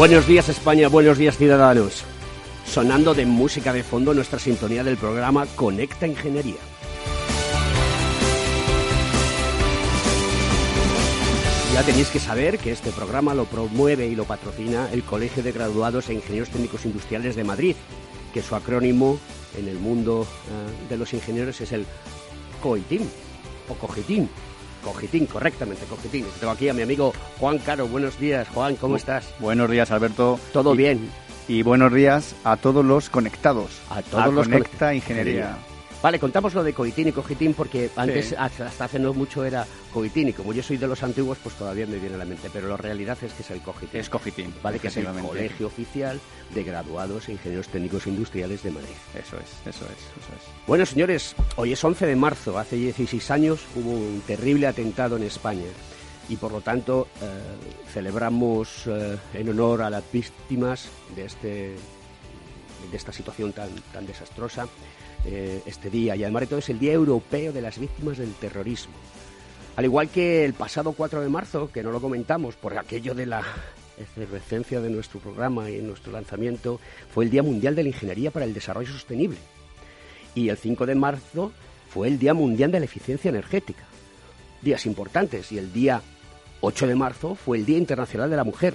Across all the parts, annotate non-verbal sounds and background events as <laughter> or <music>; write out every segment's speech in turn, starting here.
Buenos días España, buenos días ciudadanos. Sonando de música de fondo nuestra sintonía del programa Conecta Ingeniería. Ya tenéis que saber que este programa lo promueve y lo patrocina el Colegio de Graduados e Ingenieros Técnicos Industriales de Madrid, que su acrónimo en el mundo eh, de los ingenieros es el COITIM o COGITIM Cogitín, correctamente, Cogitín. Tengo aquí a mi amigo Juan Caro. Buenos días, Juan, ¿cómo estás? Buenos días, Alberto. ¿Todo bien? Y buenos días a todos los conectados. A todos los Conecta Ingeniería. Vale, contamos lo de coitín y cogitín porque antes, hasta hace no mucho era coitín y como yo soy de los antiguos, pues todavía me viene a la mente. Pero la realidad es que es el cogitín. Es cogitín. Vale, que es el Colegio Oficial de Graduados e Ingenieros Técnicos Industriales de Madrid. Eso es, eso es, eso es. Bueno, señores, hoy es 11 de marzo. Hace 16 años hubo un terrible atentado en España y por lo tanto eh, celebramos eh, en honor a las víctimas de este de esta situación tan, tan desastrosa eh, este día y además de todo es el Día Europeo de las Víctimas del Terrorismo. Al igual que el pasado 4 de marzo, que no lo comentamos por aquello de la efervescencia de nuestro programa y nuestro lanzamiento, fue el Día Mundial de la Ingeniería para el Desarrollo Sostenible. Y el 5 de marzo fue el Día Mundial de la Eficiencia Energética. Días importantes. Y el día 8 de marzo fue el Día Internacional de la Mujer.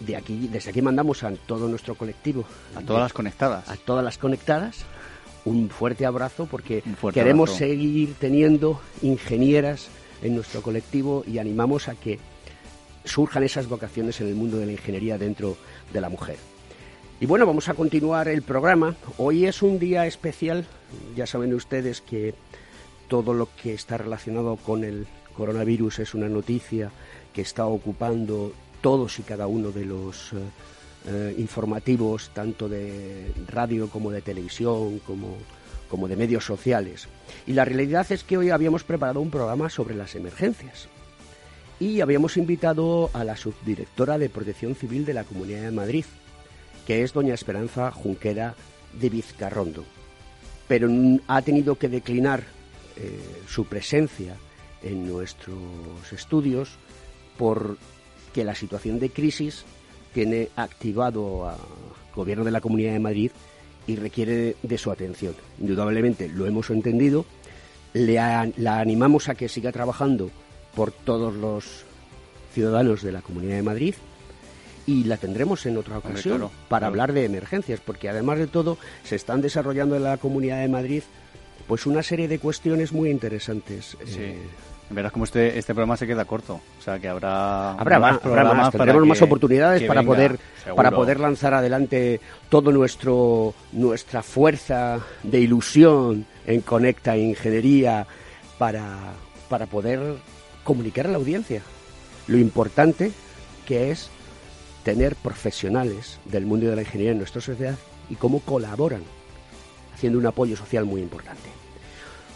De aquí, desde aquí mandamos a todo nuestro colectivo. A todas las conectadas. A todas las conectadas un fuerte abrazo porque queremos seguir teniendo ingenieras en nuestro colectivo y animamos a que surjan esas vocaciones en el mundo de la ingeniería dentro de la mujer. Y bueno, vamos a continuar el programa. Hoy es un día especial. Ya saben ustedes que todo lo que está relacionado con el coronavirus es una noticia que está ocupando todos y cada uno de los eh, informativos, tanto de radio como de televisión, como, como de medios sociales. Y la realidad es que hoy habíamos preparado un programa sobre las emergencias. Y habíamos invitado a la subdirectora de Protección Civil de la Comunidad de Madrid, que es doña Esperanza Junquera de Vizcarrondo. Pero ha tenido que declinar eh, su presencia en nuestros estudios porque la situación de crisis tiene activado al gobierno de la Comunidad de Madrid y requiere de su atención. Indudablemente lo hemos entendido, le la animamos a que siga trabajando por todos los ciudadanos de la Comunidad de Madrid y la tendremos en otra ocasión para hablar de emergencias, porque además de todo se están desarrollando en la Comunidad de Madrid pues una serie de cuestiones muy interesantes. Eh, Verás como este, este programa se queda corto. O sea que habrá, habrá más, programas tendremos más oportunidades para poder para poder lanzar adelante todo nuestro nuestra fuerza de ilusión en Conecta Ingeniería para, para poder comunicar a la audiencia lo importante que es tener profesionales del mundo de la ingeniería en nuestra sociedad y cómo colaboran haciendo un apoyo social muy importante.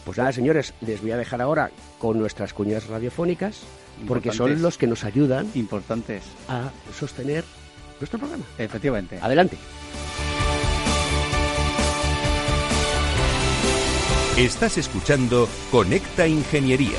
Pues nada, señores, les voy a dejar ahora con nuestras cuñas radiofónicas, porque son los que nos ayudan importantes a sostener nuestro programa. Efectivamente. Adelante. Estás escuchando Conecta Ingeniería.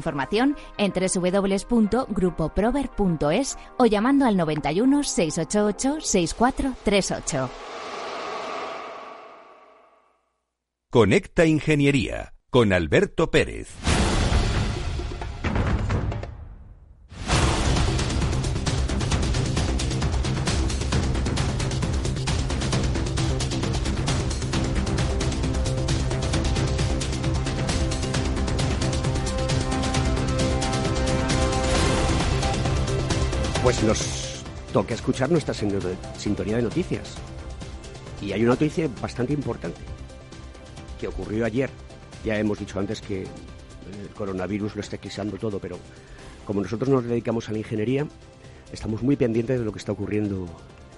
información en www.grupoprover.es o llamando al 91 688 6438. Conecta Ingeniería con Alberto Pérez. Toca escuchar nuestra sintonía de noticias. Y hay una noticia bastante importante que ocurrió ayer. Ya hemos dicho antes que el coronavirus lo está eclipsando todo, pero como nosotros nos dedicamos a la ingeniería, estamos muy pendientes de lo que está ocurriendo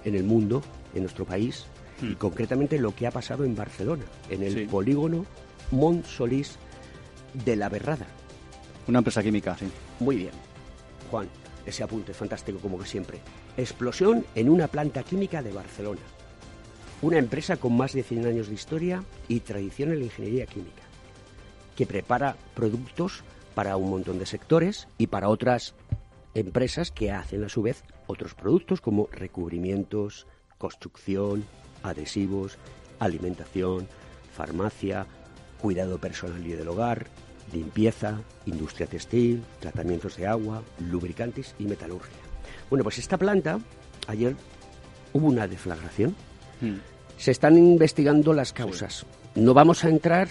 en el mundo, en nuestro país, y hmm. concretamente lo que ha pasado en Barcelona, en el polígono Mont Solís de la Berrada. Una empresa química, sí. Muy bien. Juan, ese apunte fantástico como que siempre. Explosión en una planta química de Barcelona. Una empresa con más de 100 años de historia y tradición en la ingeniería química, que prepara productos para un montón de sectores y para otras empresas que hacen a su vez otros productos como recubrimientos, construcción, adhesivos, alimentación, farmacia, cuidado personal y del hogar, limpieza, industria textil, tratamientos de agua, lubricantes y metalurgia. Bueno, pues esta planta, ayer hubo una deflagración. Hmm. Se están investigando las causas. No vamos a entrar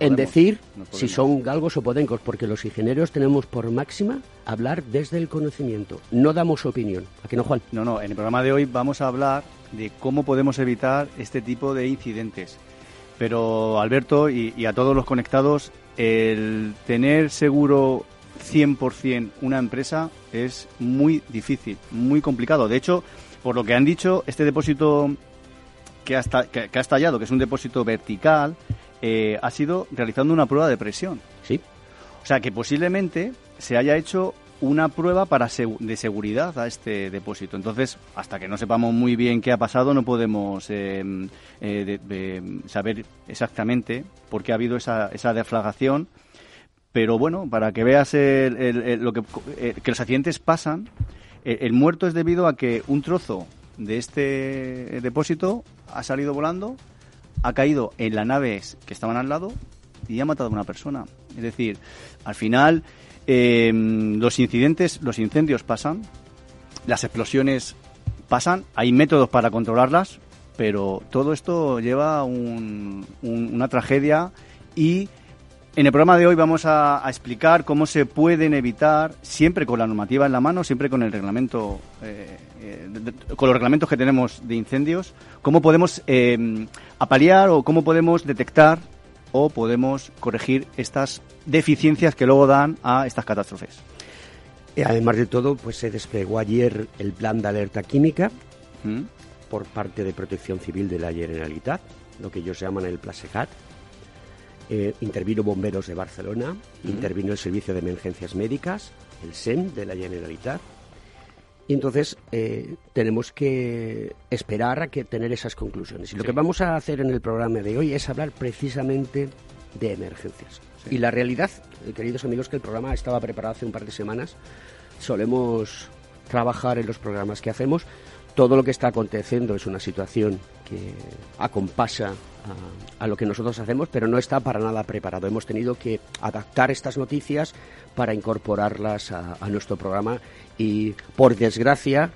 en decir si son galgos o podencos, porque los ingenieros tenemos por máxima hablar desde el conocimiento. No damos opinión. ¿A qué no, Juan? No, no. En el programa de hoy vamos a hablar de cómo podemos evitar este tipo de incidentes. Pero Alberto y a todos los conectados, el tener seguro 100% una empresa es muy difícil, muy complicado. De hecho, por lo que han dicho, este depósito que ha, que, ha estallado, que es un depósito vertical, eh, ha sido realizando una prueba de presión. Sí. O sea que posiblemente se haya hecho una prueba para de seguridad a este depósito. Entonces, hasta que no sepamos muy bien qué ha pasado, no podemos em, eh, saber exactamente por qué ha habido esa, esa deflagración. Pero bueno, para que veas lo que, eh, que los accidentes pasan, el muerto es debido a que un trozo de este depósito ha salido volando, ha caído en las naves que estaban al lado y ha matado a una persona. Es decir, al final eh, los incidentes, los incendios pasan, las explosiones pasan, hay métodos para controlarlas, pero todo esto lleva una tragedia y en el programa de hoy vamos a, explicar cómo se pueden evitar, siempre con la normativa en la mano, siempre con el reglamento, eh, eh, con los reglamentos que tenemos de incendios, cómo podemos eh, apalear o cómo podemos detectar o podemos corregir estas deficiencias que luego dan a estas catástrofes. Además de todo, pues se desplegó ayer el plan de alerta química ¿Mm? por parte de Protección Civil de la Generalitat, lo que ellos llaman el PLASECAT. Eh, intervino Bomberos de Barcelona, intervino el Servicio de Emergencias Médicas, el SEM de la Generalitat. Y entonces eh, tenemos que esperar a que tener esas conclusiones. Y lo que vamos a hacer en el programa de hoy es hablar precisamente de emergencias. Y la realidad, eh, queridos amigos, que el programa estaba preparado hace un par de semanas. Solemos trabajar en los programas que hacemos. Todo lo que está aconteciendo es una situación que acompasa a, lo que nosotros hacemos, pero no está para nada preparado. Hemos tenido que adaptar estas noticias para incorporarlas a, nuestro programa y, por desgracia,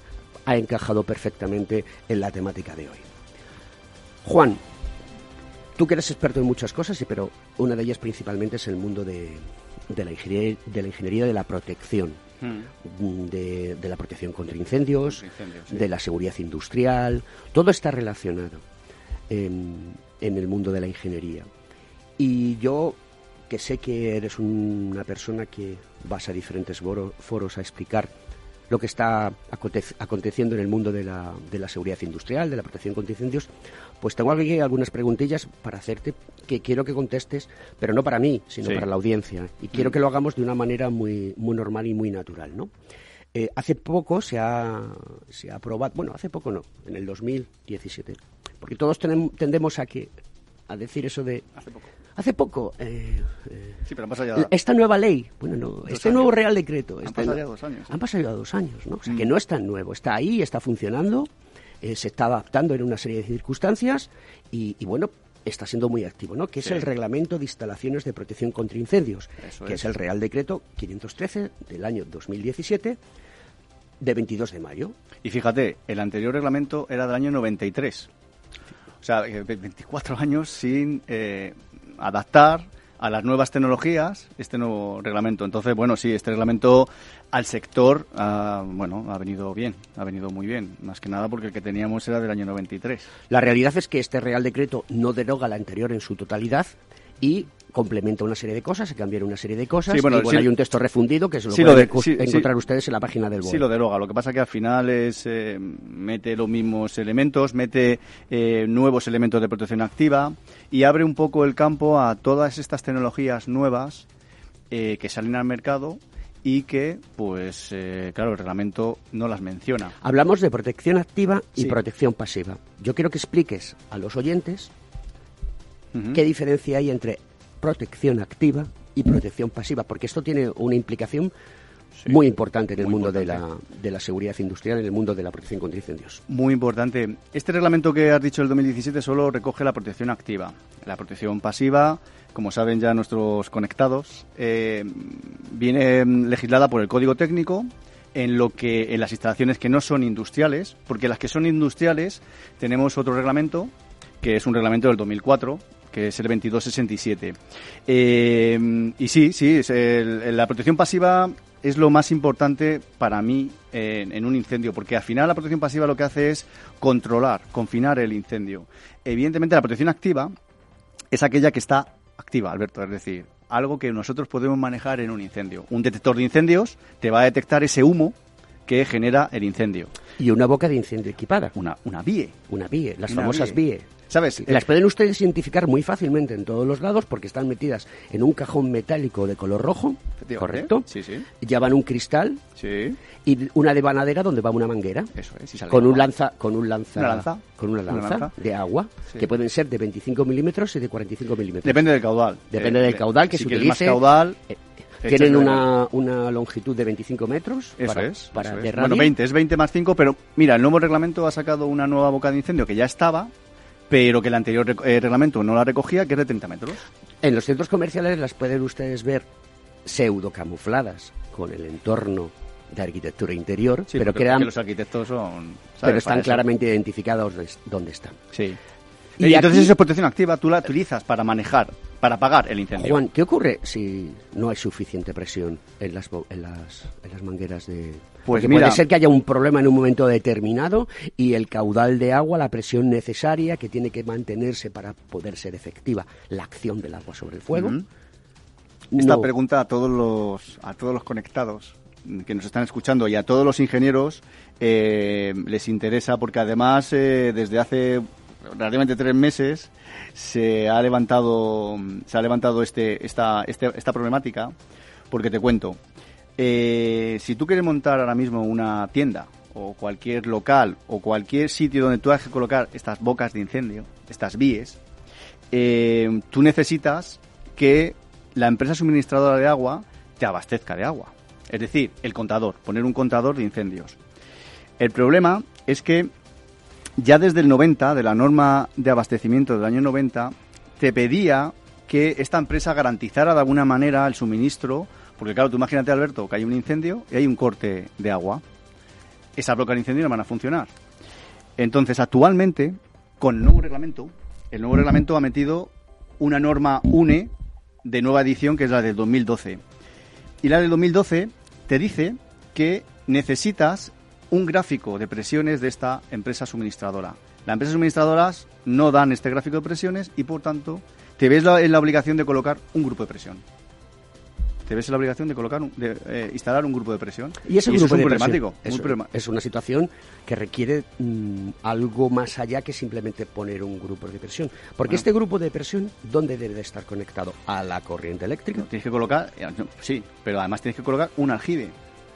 ha encajado perfectamente en la temática de hoy. Juan, Tú que eres experto en muchas cosas, pero una de ellas principalmente es el mundo de, la, ingeniería, de la ingeniería de la protección. Hmm. De, la protección contra incendios, de la seguridad industrial, todo está relacionado en, el mundo de la ingeniería. Y yo, que sé que eres una persona que vas a diferentes foros a explicar lo que está aconteciendo en el mundo de la, de la seguridad industrial, de la protección contra incendios, pues tengo aquí algunas preguntillas para hacerte que quiero que contestes, pero no para mí, sino para la audiencia. Y quiero mm. que lo hagamos de una manera muy, muy normal y muy natural, ¿no? Eh, hace poco se ha, se ha aprobado, bueno, hace poco no, en el 2017, porque todos tendemos a, que, a decir eso de... Hace poco Hace poco. Eh, eh, sí, pero han pasado ya... Esta nueva ley, bueno, no, este nuevo Real Decreto. Han este pasado ya dos años. Han pasado ya dos años, ¿no? O sea, que mm. no es tan nuevo. Está ahí, está funcionando, eh, se está adaptando en una serie de circunstancias y, bueno, está siendo muy activo, ¿no? Que es el Reglamento de Instalaciones de Protección contra Incendios, que es. el Real Decreto 513 del año 2017 de 22 de mayo. Y fíjate, el anterior reglamento era del año 93. O sea, 24 eh, años sin eh, adaptar a las nuevas tecnologías este nuevo reglamento. Entonces, bueno, sí, este reglamento al sector, ha, bueno, ha venido bien, ha venido muy bien, más que nada porque el que teníamos era del año 93. La realidad es que este Real Decreto no deroga la anterior en su totalidad y complementa una serie de cosas, se cambiaron una serie de cosas. y bueno, hay un texto refundido que se lo pueden encontrar ustedes en la página del BOE. Sí, lo deroga. Lo que pasa que al final es eh, mete los mismos elementos, mete eh, nuevos elementos de protección activa y abre un poco el campo a todas estas tecnologías nuevas eh, que salen al mercado y que, pues, claro, el reglamento no las menciona. Hablamos de protección activa y protección pasiva. Yo quiero que expliques a los oyentes qué diferencia hay entre protección activa y protección pasiva, porque esto tiene una implicación muy importante en el mundo De, la, de la seguridad industrial, en el mundo de la protección contra incendios. Muy importante. Este reglamento que has dicho del 2017 solo recoge la protección activa. La protección pasiva, como saben ya nuestros conectados, eh, viene legislada por el Código Técnico en lo que en las instalaciones que no son industriales, porque las que son industriales tenemos otro reglamento que es un reglamento del 2004 que es el 2267. Eh, y sí, sí, la protección pasiva es lo más importante para mí en, un incendio, porque al final la protección pasiva lo que hace es controlar, confinar el incendio. Evidentemente la protección activa es aquella que está activa, Alberto, es decir, algo que nosotros podemos manejar en un incendio. Un detector de incendios te va a detectar ese humo que genera el incendio. Y una boca de incendio equipada. Una, una BIE. Una BIE, las famosas BIE. ¿Sabes? Las pueden ustedes identificar muy fácilmente en todos los lados porque están metidas en un cajón metálico de color rojo, ¿correcto? Sí, sí. Llevan un cristal sí. y una devanadera donde va una manguera. Eso es. con un lanza, con un lanza, lanza? con una lanza, de agua que pueden ser de 25 milímetros y de 45 milímetros. Depende del caudal. Depende del caudal que si se utilice. Más caudal. Eh, tienen una, una, longitud de 25 metros eso para, es, para Bueno, 20, es 20 más 5, pero mira, el nuevo reglamento ha sacado una nueva boca de incendio que ya estaba, pero que el anterior eh, reglamento no la recogía, que es de 30 metros. En los centros comerciales las pueden ustedes ver pseudo camufladas con el entorno de arquitectura interior, pero que los arquitectos son... Pero están claramente identificados dónde están. Sí. Y, entonces esa protección activa tú la utilizas para manejar, para apagar el incendio. Juan, ¿qué ocurre si no hay suficiente presión en las, en las, en las mangueras de... Pues puede ser que haya un problema en un momento determinado y el caudal de agua, la presión necesaria que tiene que mantenerse para poder ser efectiva la acción del agua sobre el fuego. Esta pregunta a todos los a todos los conectados que nos están escuchando y a todos los ingenieros eh, les interesa porque además eh, desde hace relativamente tres meses se ha levantado se ha levantado este esta este, esta problemática porque te cuento eh, si tú quieres montar ahora mismo una tienda o cualquier local o cualquier sitio donde tú has que colocar estas bocas de incendio estas vías eh, tú necesitas que la empresa suministradora de agua te abastezca de agua. Es decir el contador poner un contador de incendios. El problema es que ya desde el 90, de la norma de abastecimiento del año 90, te pedía que esta empresa garantizara de alguna manera el suministro, porque claro, tú imagínate, Alberto, que hay un incendio y hay un corte de agua. Esas bloques de incendio no van a funcionar. Entonces, actualmente, con el nuevo reglamento, el nuevo reglamento ha metido una norma UNE de nueva edición, que es la del 2012. Y la del 2012 te dice que necesitas un gráfico de presiones de esta empresa suministradora. Las empresas suministradoras no dan este gráfico de presiones y, por tanto, te ves en la obligación de colocar un grupo de presión. Te ves en la obligación de colocar, de eh, instalar un grupo de presión. Y ese grupo es problemático. es una situación que requiere mm, algo más allá que simplemente poner un grupo de presión. Porque este grupo de presión, ¿dónde debe estar conectado? ¿A la corriente eléctrica? Tienes que colocar, eh, sí, pero además tienes que colocar un aljibe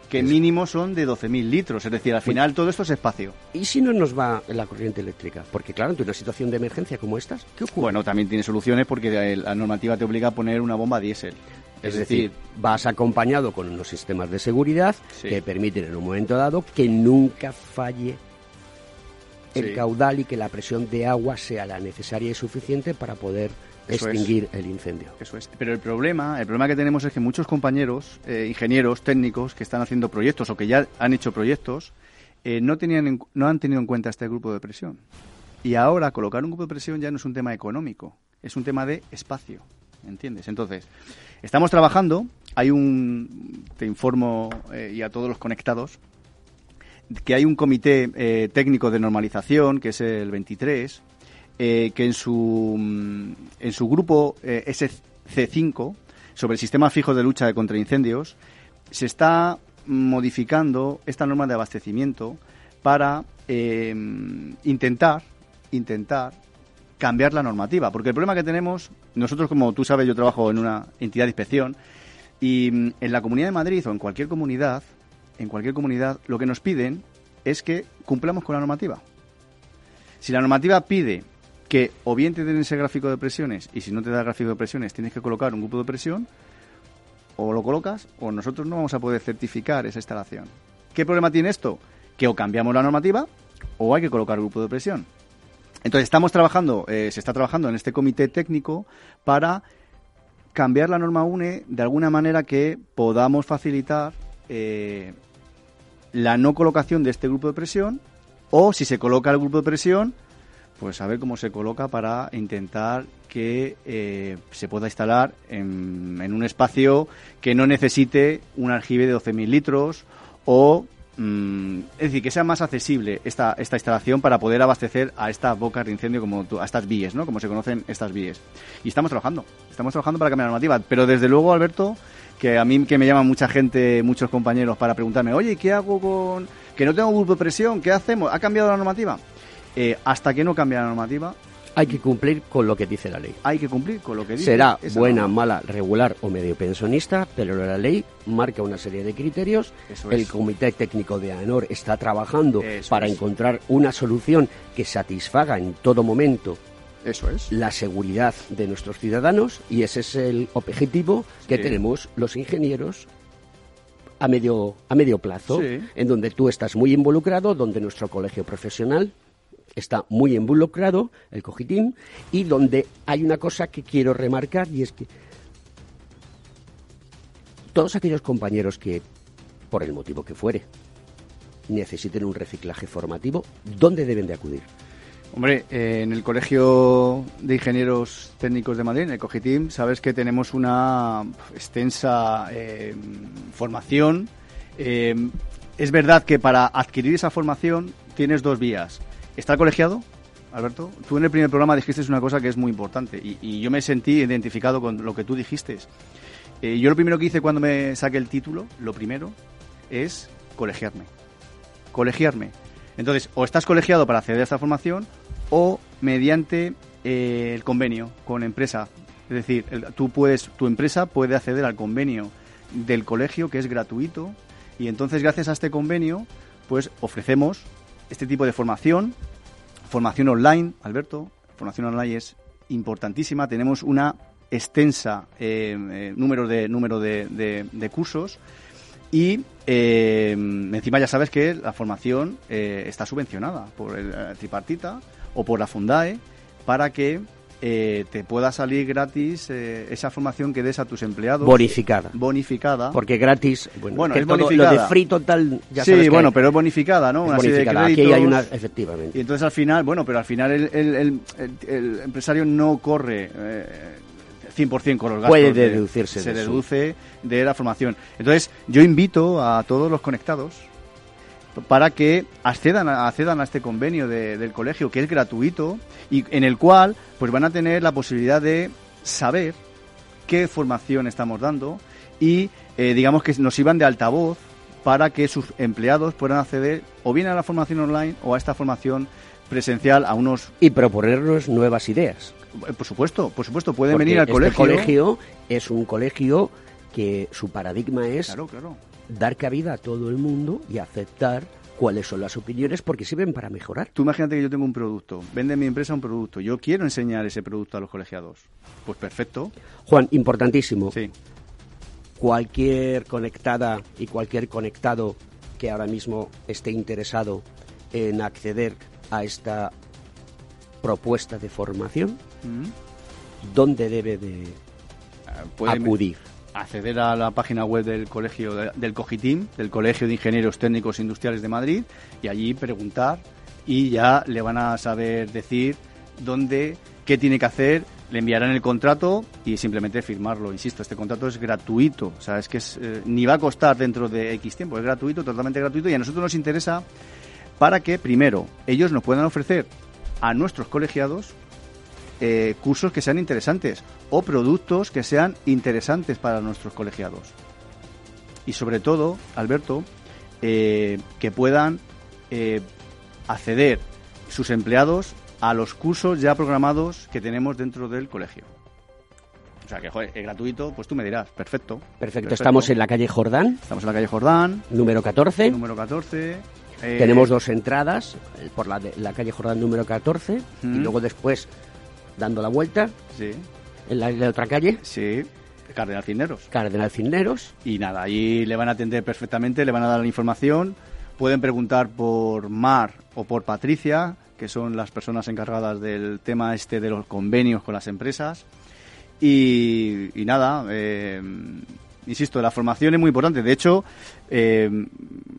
que mínimo son de 12.000 litros. Es decir, al final todo esto es espacio. ¿Y si no nos va la corriente eléctrica? Porque claro, ante una situación de emergencia como estas, ¿qué ocurre? Bueno, también tiene soluciones porque la normativa te obliga a poner una bomba diésel. Es, decir, vas acompañado con unos sistemas de seguridad que permiten en un momento dado que nunca falle el caudal y que la presión de agua sea la necesaria y suficiente para poder extinguir el incendio. Eso es. Pero el problema, el problema que tenemos es que muchos compañeros, eh, ingenieros, técnicos que están haciendo proyectos o que ya han hecho proyectos, eh, no, tenían no han tenido en cuenta este grupo de presión. Y ahora colocar un grupo de presión ya no es un tema económico, es un tema de espacio. ¿Entiendes? Entonces, estamos trabajando, hay un, te informo eh, y a todos los conectados, que hay un comité eh, técnico de normalización, que es el 23, eh, que en su, en su grupo SC5, sobre el sistema fijo de lucha contra incendios, se está modificando esta norma de abastecimiento para intentar, intentar cambiar la normativa. Porque el problema que tenemos, nosotros como tú sabes, yo trabajo en una entidad de inspección y mm, en la Comunidad de Madrid o en cualquier comunidad, en cualquier comunidad, lo que nos piden es que cumplamos con la normativa. Si la normativa pide que o bien te den ese gráfico de presiones y si no te da gráfico de presiones tienes que colocar un grupo de presión, o lo colocas o nosotros no vamos a poder certificar esa instalación. ¿Qué problema tiene esto? Que o cambiamos la normativa o hay que colocar grupo de presión. Entonces estamos trabajando, eh, se está trabajando en este comité técnico para cambiar la norma UNE de alguna manera que podamos facilitar eh, la no colocación de este grupo de presión o si se coloca el grupo de presión, pues a ver cómo se coloca para intentar que eh, se pueda instalar en, un espacio que no necesite un aljibe de 12.000 litros o Mm, es decir, que sea más accesible esta, esta instalación para poder abastecer a estas bocas de incendio, como a estas vías, ¿no? Como se conocen estas vías. Y estamos trabajando, estamos trabajando para cambiar la normativa. Pero desde luego, Alberto, que a mí que me llama mucha gente, muchos compañeros para preguntarme, oye, ¿qué hago con...? Que no tengo grupo de presión, ¿qué hacemos? ¿Ha cambiado la normativa? Eh, hasta que no cambie la normativa, hay que cumplir con lo que dice la ley. Hay que cumplir con lo que dice. Será buena, mala, regular o medio pensionista, pero la ley marca una serie de criterios. El Comité Técnico de ANOR está trabajando para encontrar una solución que satisfaga en todo momento eso es. La seguridad de nuestros ciudadanos y ese es el objetivo que tenemos los ingenieros a medio, a medio plazo, en donde tú estás muy involucrado, donde nuestro colegio profesional está muy involucrado, el Cogitim, y donde hay una cosa que quiero remarcar y es que todos aquellos compañeros que, por el motivo que fuere, necesiten un reciclaje formativo, ¿dónde deben de acudir? Hombre, eh, en el Colegio de Ingenieros Técnicos de Madrid, en el COGITIM, sabes que tenemos una extensa eh, formación. Eh, es verdad que para adquirir esa formación tienes dos vías. ¿Está colegiado, Alberto? Tú en el primer programa dijiste una cosa que es muy importante y, yo me sentí identificado con lo que tú dijiste. Eh, yo lo primero que hice cuando me saqué el título, lo primero, es colegiarme. Colegiarme. Entonces, o estás colegiado para acceder a esta formación o mediante eh, el convenio con empresa. Es decir, tú puedes, tu empresa puede acceder al convenio del colegio que es gratuito y entonces gracias a este convenio pues ofrecemos este tipo de formación, formación online, Alberto, formación online es importantísima. Tenemos una extensa eh, eh, número de número de, de, cursos y eh, encima ya sabes que la formación está subvencionada por el tripartita o por la Fundae para que eh, te pueda salir gratis eh, esa formación que des a tus empleados. Bonificada. Bonificada. Porque gratis, bueno, es bonificada. Lo de free total, ya Sí, bueno, pero es bonificada, ¿no? Es bonificada. Aquí hay una, efectivamente. Y entonces al final, bueno, pero al final el, el, el, empresario no corre... Eh, 100% con los gastos. Puede deducirse. se deduce de la formación. Entonces, yo invito a todos los conectados para que accedan a, accedan a este convenio del colegio que es gratuito y en el cual pues van a tener la posibilidad de saber qué formación estamos dando y eh, digamos que nos iban de altavoz para que sus empleados puedan acceder o bien a la formación online o a esta formación presencial a unos y proponernos nuevas ideas. Eh, por supuesto, por supuesto, pueden venir al este colegio. colegio es un colegio que su paradigma es claro, claro dar cabida a todo el mundo y aceptar cuáles son las opiniones porque sirven para mejorar. Tú imagínate que yo tengo un producto, vende mi empresa un producto, yo quiero enseñar ese producto a los colegiados. Pues perfecto. Juan, importantísimo. Sí. Cualquier conectada y cualquier conectado que ahora mismo esté interesado en acceder a esta propuesta de formación, ¿dónde debe de ah, acudir? Acceder a la página web del colegio del COGITIM, del Colegio de Ingenieros Técnicos Industriales de Madrid, y allí preguntar y ya le van a saber decir dónde, qué tiene que hacer, le enviarán el contrato y simplemente firmarlo. Insisto, este contrato es gratuito, o sea, es que eh, ni va a costar dentro de X tiempo, es gratuito, totalmente gratuito, y a nosotros nos interesa para que, primero, ellos nos puedan ofrecer a nuestros colegiados eh, cursos que sean interesantes o productos que sean interesantes para nuestros colegiados. Y sobre todo, Alberto, eh, que puedan eh, acceder sus empleados a los cursos ya programados que tenemos dentro del colegio. O sea, que es gratuito, pues tú me dirás, perfecto, perfecto. Estamos en la calle Jordán. Estamos en la calle Jordán. Número 14. Número 14. Tenemos dos entradas, por la, de, la calle Jordán número 14 y luego después dando la vuelta. Sí. En la, otra calle. Sí. Cardenal Cisneros. Cardenal Cisneros. Y nada, ahí le van a atender perfectamente, le van a dar la información. Pueden preguntar por Mar o por Patricia, que son las personas encargadas del tema este de los convenios con las empresas. Y, nada, eh, insisto, la formación es muy importante. De hecho, eh,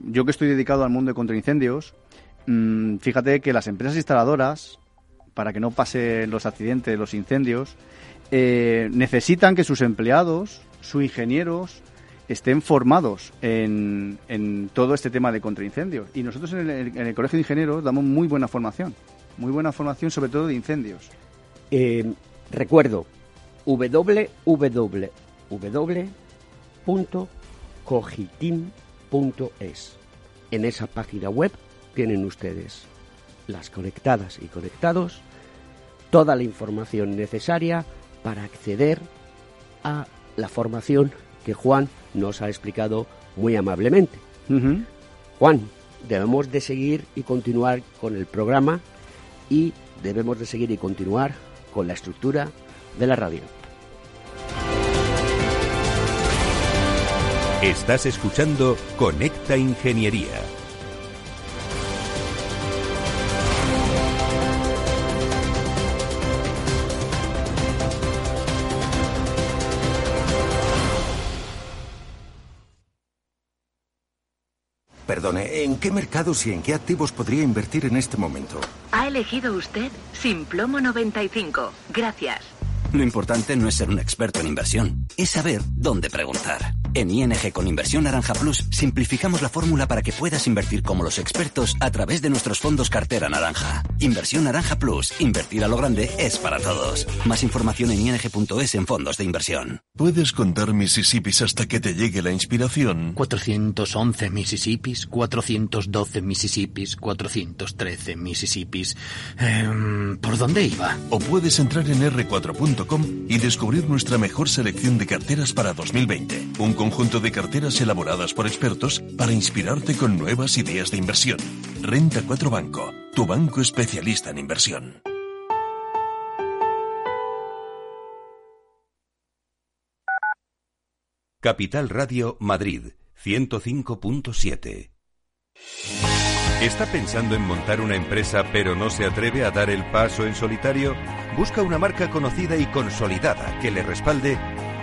yo que estoy dedicado al mundo de contraincendios, mm, fíjate que las empresas instaladoras para que no pasen los accidentes, los incendios, eh, necesitan que sus empleados, sus ingenieros, estén formados en, todo este tema de contraincendios. Y nosotros en el, Colegio de Ingenieros damos muy buena formación, muy buena formación sobre todo de incendios. Eh, recuerdo, www.cogitim.es. En esa página web tienen ustedes las conectadas y conectados toda la información necesaria para acceder a la formación que Juan nos ha explicado muy amablemente. Juan, debemos de seguir y continuar con el programa y debemos de seguir y continuar con la estructura de la radio. Estás escuchando Conecta Ingeniería qué mercados y en qué activos podría invertir en este momento? Ha elegido usted Simplomo 95. Gracias. Lo importante no es ser un experto en inversión, es saber dónde preguntar. En ING con Inversión Naranja Plus simplificamos la fórmula para que puedas invertir como los expertos a través de nuestros fondos cartera naranja. Inversión Naranja Plus, invertir a lo grande es para todos. Más información en ing.es en fondos de inversión. ¿Puedes contar Mississippis hasta que te llegue la inspiración? 411 Mississippis, 412 Mississippis, 413 Mississippis. Em, ¿Por dónde iba? O puedes entrar en r4.com y descubrir nuestra mejor selección de carteras para 2020. Un conjunto de carteras elaboradas por expertos para inspirarte con nuevas ideas de inversión. Renta 4 Banco, tu banco especialista en inversión. Capital Radio Madrid 105.7 ¿Está pensando en montar una empresa pero no se atreve a dar el paso en solitario? Busca una marca conocida y consolidada que le respalde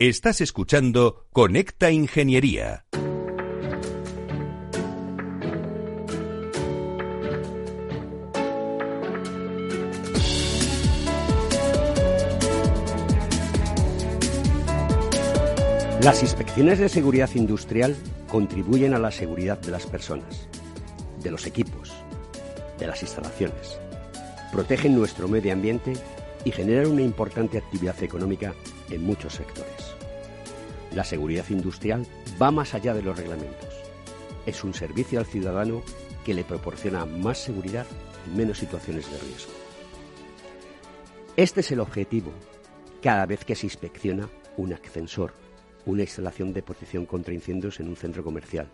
Estás escuchando Conecta Ingeniería. Las inspecciones de seguridad industrial contribuyen a la seguridad de las personas, de los equipos, de las instalaciones. Protegen nuestro medio ambiente y generan una importante actividad económica en muchos sectores. La seguridad industrial va más allá de los reglamentos. Es un servicio al ciudadano que le proporciona más seguridad y menos situaciones de riesgo. Este es el objetivo cada vez que se inspecciona un ascensor, una instalación de protección contra incendios en un centro comercial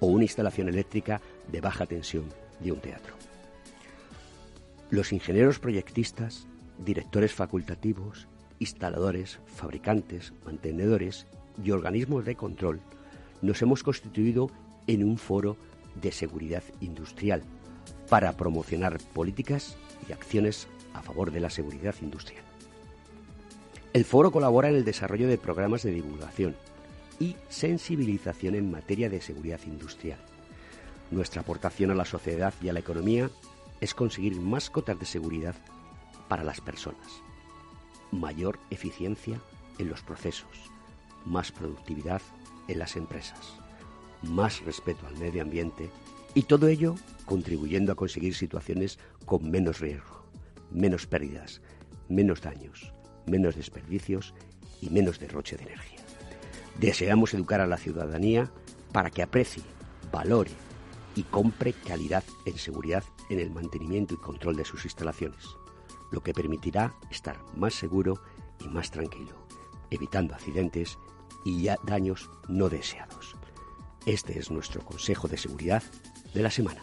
o una instalación eléctrica de baja tensión de un teatro. Los ingenieros proyectistas, directores facultativos, instaladores, fabricantes, mantenedores y organismos de control nos hemos constituido en un foro de seguridad industrial para promocionar políticas y acciones a favor de la seguridad industrial. El foro colabora en el desarrollo de programas de divulgación y sensibilización en materia de seguridad industrial. Nuestra aportación a la sociedad y a la economía es conseguir más cotas de seguridad para las personas, mayor eficiencia en los procesos, más productividad en las empresas, más respeto al medio ambiente y todo ello contribuyendo a conseguir situaciones con menos riesgo, menos pérdidas, menos daños, menos desperdicios y menos derroche de energía. Deseamos educar a la ciudadanía para que aprecie, valore y compre calidad en seguridad en el mantenimiento y control de sus instalaciones, lo que permitirá estar más seguro y más tranquilo, evitando accidentes y daños no deseados. Este es nuestro consejo de seguridad de la semana.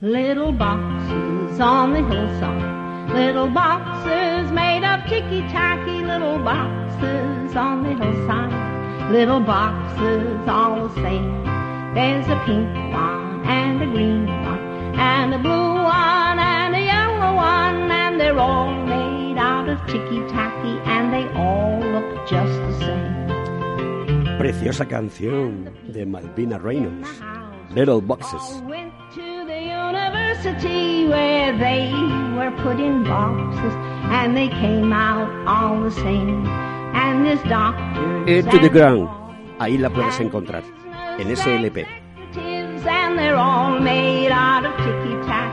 Little boxes on the hillside. Little boxes made of ticky tacky. Little boxes on the hillside. Little boxes all the same. There's a pink one and a green one and a blue one and a yellow one. And they're all made out of ticky tacky and they all look just the same. Preciosa canción de Malvina Reynolds. Little Boxes. University where they were put in boxes and they came out all the same. And this doctor. Into the ground. Ahí la puedes encontrar. En ese LP.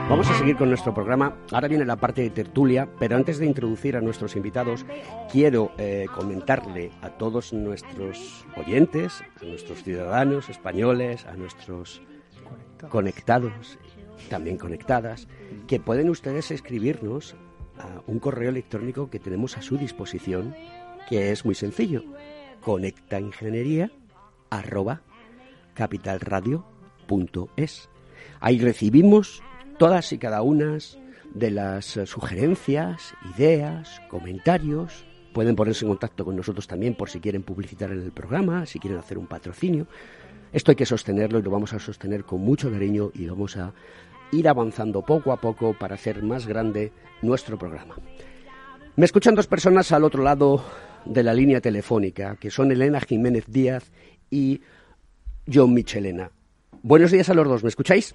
Vamos a seguir con nuestro programa. Ahora viene la parte de tertulia, pero antes de introducir a nuestros invitados, quiero eh, comentarle a todos nuestros oyentes, a nuestros ciudadanos españoles, a nuestros conectados también conectadas, que pueden ustedes escribirnos a un correo electrónico que tenemos a su disposición, que es muy sencillo, conectaingeniería@capitalradio.es. Ahí recibimos todas y cada una de las eh, sugerencias, ideas, comentarios. Pueden ponerse en contacto con nosotros también por si quieren publicitar en el programa, si quieren hacer un patrocinio. Esto hay que sostenerlo y lo vamos a sostener con mucho cariño y vamos a ir avanzando poco a poco para hacer más grande nuestro programa. Me escuchan dos personas al otro lado de la línea telefónica, que son Elena Jiménez Díaz y John Michelena. Buenos días a los dos, ¿me escucháis?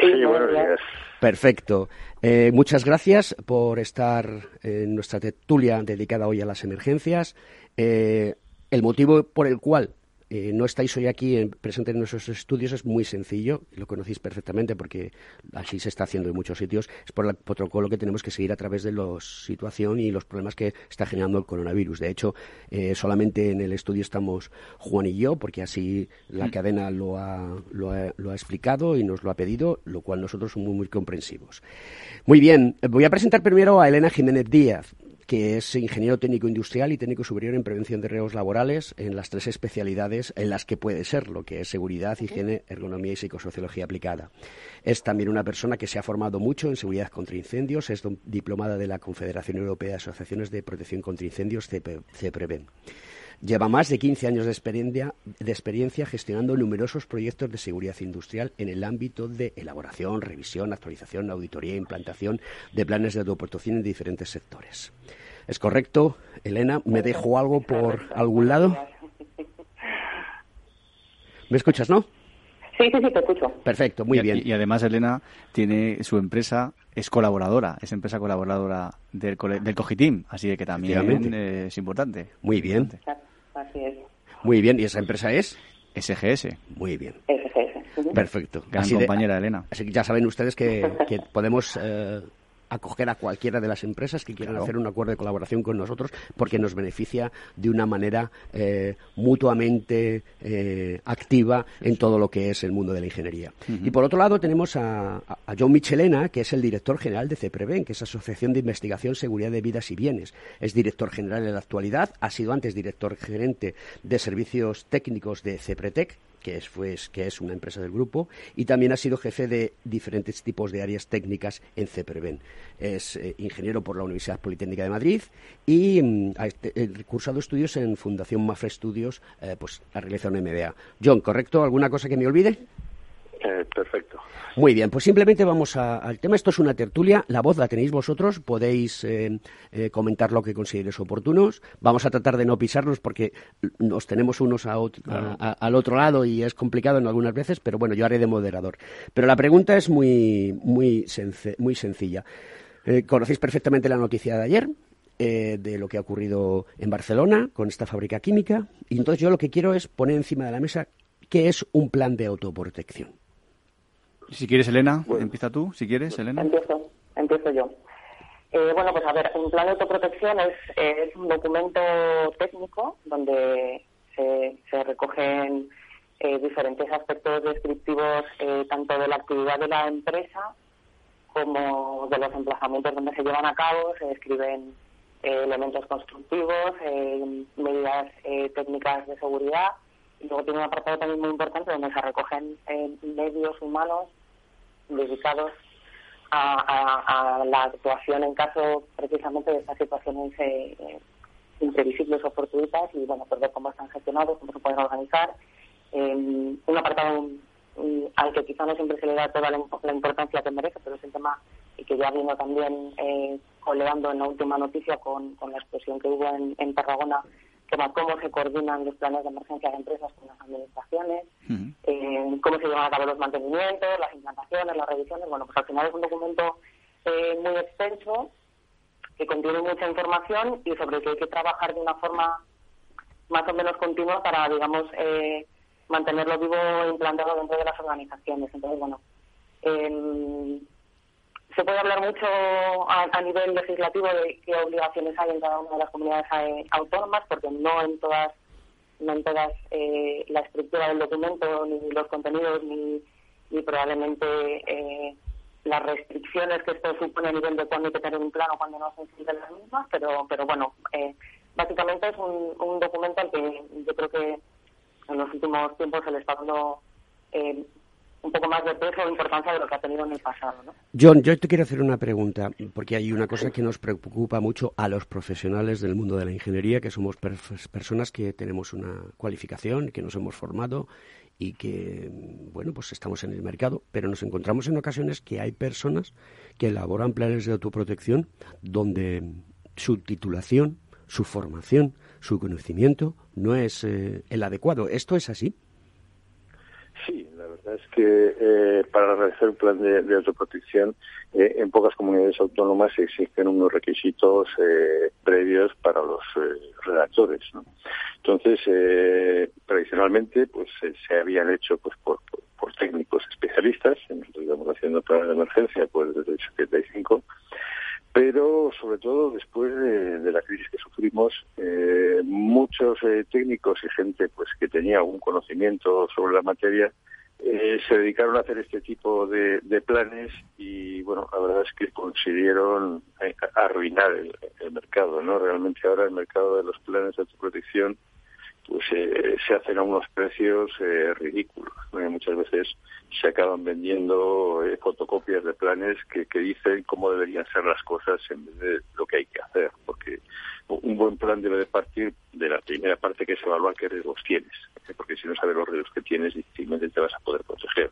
Sí, buenos días. Perfecto. Eh, muchas gracias por estar en nuestra tertulia dedicada hoy a las emergencias. Eh, el motivo por el cual eh, no estáis hoy aquí en, presente en nuestros estudios es muy sencillo, lo conocéis perfectamente porque así se está haciendo en muchos sitios, es por el protocolo que tenemos que seguir a través de la situación y los problemas que está generando el coronavirus. De hecho, eh, solamente en el estudio estamos Juan y yo, porque así la mm. cadena lo ha, lo, ha, lo ha explicado y nos lo ha pedido, lo cual nosotros somos muy comprensivos. Muy bien, voy a presentar primero a Elena Jiménez Díaz que es ingeniero técnico industrial y técnico superior en prevención de riesgos laborales en las tres especialidades en las que puede ser, lo que es seguridad, higiene, ergonomía y psicosociología aplicada. Es también una persona que se ha formado mucho en seguridad contra incendios, es diplomada de la Confederación Europea de Asociaciones de Protección contra Incendios, CEPREVEN. Lleva más de 15 años de experiencia, de experiencia, gestionando numerosos proyectos de seguridad industrial en el ámbito de elaboración, revisión, actualización, auditoría e implantación de planes de autoprotección en diferentes sectores. ¿Es correcto, Elena? ¿Me dejo algo por algún lado? ¿Me escuchas, no? Sí, sí, sí, te escucho. Perfecto, muy bien. Y, además, Elena tiene su empresa, es colaboradora, es empresa colaboradora del, del Cogitim, así que también es importante. Muy bien. Así es. Muy bien, ¿y esa empresa es? SGS. Muy bien. SGS. Perfecto. Gran compañera, Elena. Así que ya saben ustedes que, podemos eh, acoger a cualquiera de las empresas que quieran hacer un acuerdo de colaboración con nosotros porque nos beneficia de una manera eh, mutuamente eh, activa en todo lo que es el mundo de la ingeniería. Y por otro lado tenemos a, John Michelena, que es el director general de CEPREVEN, que es Asociación de Investigación, Seguridad de Vidas y Bienes. Es director general en la actualidad, ha sido antes director gerente de servicios técnicos de CEPRETEC, que es, que es una empresa del grupo, y también ha sido jefe de diferentes tipos de áreas técnicas en CEPREVEN. Es eh, ingeniero por la Universidad Politécnica de Madrid y mm, ha este, cursado estudios en Fundación Mafre Estudios, eh, pues ha realizado un MBA. John, ¿correcto? ¿Alguna cosa que me olvide? Eh, perfecto. Muy bien, pues simplemente vamos al tema. Esto es una tertulia, la voz la tenéis vosotros, podéis eh, eh, comentar lo que consideréis oportunos. Vamos a tratar de no pisarnos porque nos tenemos unos al otro lado y es complicado en algunas veces, pero bueno, yo haré de moderador. Pero la pregunta es muy, muy, muy sencilla. Conocéis perfectamente la noticia de ayer, de lo que ha ocurrido en Barcelona con esta fábrica química. Y entonces yo lo que quiero es poner encima de la mesa qué es un plan de autoprotección. Si quieres, Elena, empieza tú, si quieres, Elena. Empiezo, empiezo yo. Eh, bueno, pues a ver, un plan de autoprotección es, es un documento técnico donde se, se recogen eh, diferentes aspectos descriptivos eh, tanto de la actividad de la empresa como de los emplazamientos donde se llevan a cabo, se describen elementos constructivos, medidas técnicas de seguridad y luego tiene un apartado también muy importante donde se recogen medios humanos dedicados a, la actuación en caso precisamente de estas situaciones eh, imprevisibles o fortuitas y bueno, pues ver cómo están gestionados, cómo se pueden organizar. un apartado al que quizá no siempre se le da toda la, importancia que merece, pero es el tema que ya vino también eh, en la última noticia con, la explosión que hubo en, en Tarragona cómo se coordinan los planes de emergencia de empresas con las administraciones, eh, cómo se llevan a cabo los mantenimientos, las implantaciones, las revisiones. Bueno, pues al final es un documento eh, muy extenso que contiene mucha información y sobre el que hay que trabajar de una forma más o menos continua para, digamos, eh, mantenerlo vivo e implantado dentro de las organizaciones. Entonces, bueno, se puede hablar mucho a, nivel legislativo de qué obligaciones hay en cada una de las comunidades eh, autónomas, porque no en todas, no en todas eh, la estructura del documento, ni los contenidos, ni, probablemente eh, las restricciones que esto supone a nivel de cuándo hay que tener un plano, cuando no se sienten las mismas, pero, pero bueno, básicamente es un, un documento al que yo creo que en los últimos tiempos se le está dando un poco más de peso o importancia de lo que ha tenido en el pasado. ¿no? John, yo te quiero hacer una pregunta, porque hay una cosa que nos preocupa mucho a los profesionales del mundo de la ingeniería, que somos personas que tenemos una cualificación, que nos hemos formado y que, bueno, pues estamos en el mercado, pero nos encontramos en ocasiones que hay personas que elaboran planes de autoprotección donde su titulación, su formación, su conocimiento no es eh, el adecuado. ¿Esto es así? Sí, es que eh, para realizar un plan de, autoprotección, eh, en pocas comunidades autónomas existen unos requisitos eh, previos para los redactores. Entonces, tradicionalmente, pues se habían hecho pues por, técnicos especialistas. Nosotros estamos haciendo planes de emergencia pues desde el 75 pero sobre todo después de, la crisis que sufrimos, muchos técnicos y gente pues que tenía algún conocimiento sobre la materia eh, se dedicaron a hacer este tipo de, planes y bueno la verdad es que consiguieron eh, arruinar el, mercado no realmente ahora el mercado de los planes de autoprotección pues eh, se hacen a unos precios ridículos muchas veces se acaban vendiendo fotocopias de planes que, que dicen cómo deberían ser las cosas en vez de lo que hay que hacer porque un buen plan debe de partir de la primera parte que es evaluar qué riesgos tienes, ¿eh? porque si no sabes los riesgos que tienes, difícilmente te vas a poder proteger.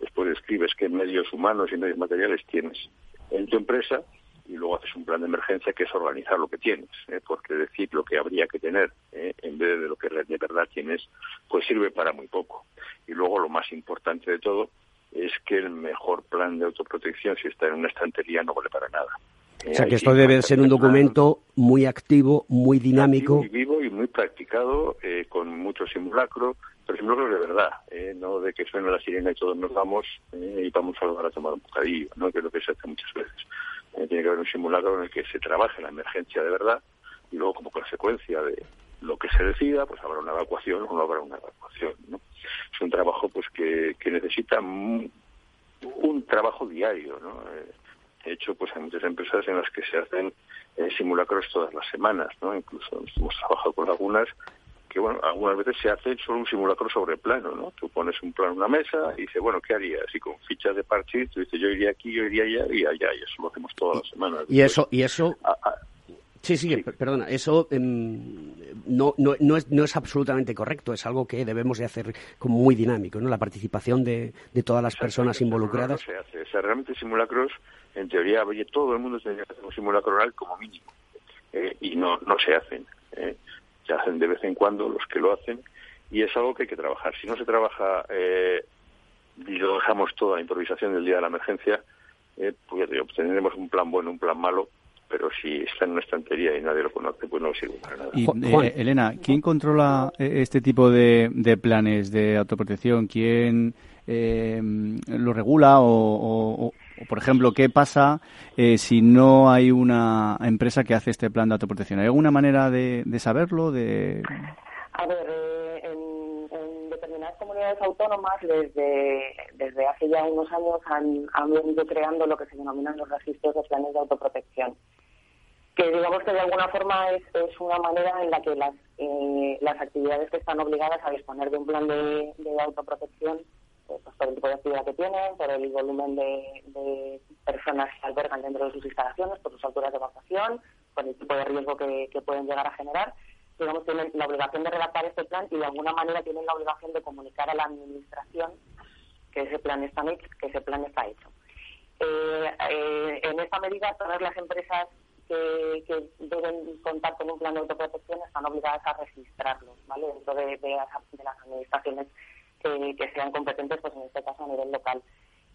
Después escribes qué medios humanos y medios materiales tienes en tu empresa y luego haces un plan de emergencia que es organizar lo que tienes, ¿eh? porque decir lo que habría que tener ¿eh? en vez de lo que de verdad tienes, pues sirve para muy poco. Y luego lo más importante de todo es que el mejor plan de autoprotección, si está en una estantería, no vale para nada. O sea que esto debe ser un documento muy activo, muy dinámico. Muy vivo y muy practicado, eh, con mucho simulacro, pero simulacro de verdad, eh, no de que suene la sirena y todos nos vamos eh, y vamos a a tomar un bocadillo, ¿no? que es lo que se hace muchas veces. Tiene que haber un simulacro en el que se trabaje la emergencia de verdad y luego como consecuencia de lo que se decida, pues habrá una evacuación o no habrá una evacuación. ¿no? Es un trabajo pues que, que necesita un, trabajo diario, ¿no? De hecho, pues hay muchas empresas en las que se hacen eh, simulacros todas las semanas, ¿no? Incluso hemos trabajado con algunas que, bueno, algunas veces se hace solo un simulacro sobre plano, ¿no? Tú pones un plano en una mesa y dices, bueno, ¿qué harías? Y con fichas de parche, tú dices, yo iría aquí, yo iría allá y allá, y eso lo hacemos todas las semanas. Y eso, y eso... Sí, sí, perdona, eso em, no, no, no, es, no es absolutamente correcto, es algo que debemos de hacer como muy dinámico, ¿no? La participación de, de todas las personas involucradas. se hace, o sea, realmente simulacros, en teoría, oye, todo el mundo tendría que hacer un simulacro oral como mínimo, eh, y no, no se hacen. Eh. Se hacen de vez en cuando los que lo hacen, y es algo que hay que trabajar. Si no se trabaja eh, y lo dejamos toda la improvisación del día de la emergencia, eh, pues ya digo, tendremos un plan bueno, un plan malo, pero si está en una estantería y nadie lo conoce, pues no sirve para nada. Y, eh, Elena, ¿quién controla eh, este tipo de, planes de autoprotección? ¿Quién eh, lo regula? O, por ejemplo, ¿qué pasa si no hay una empresa que hace este plan de autoprotección? ¿Hay alguna manera de, saberlo? De... A ver, en, determinadas comunidades autónomas desde, desde hace ya unos años han, han venido creando lo que se denominan los registros de planes de autoprotección que digamos que de alguna forma es, es una manera en la que las, eh, las actividades que están obligadas a disponer de un plan de, autoprotección, eh, por el tipo de actividad que tienen, por el volumen de, personas que albergan dentro de sus instalaciones, por sus alturas de evacuación, por el tipo de riesgo que, pueden llegar a generar, digamos, tienen la obligación de redactar este plan y de alguna manera tienen la obligación de comunicar a la administración que ese plan está hecho. Que ese plan está hecho. Eh, en esta medida, todas las empresas que, deben contar con un plan de autoprotección están obligadas a registrarlo, ¿vale? Dentro de, las, administraciones que, sean competentes, pues en este caso a nivel local.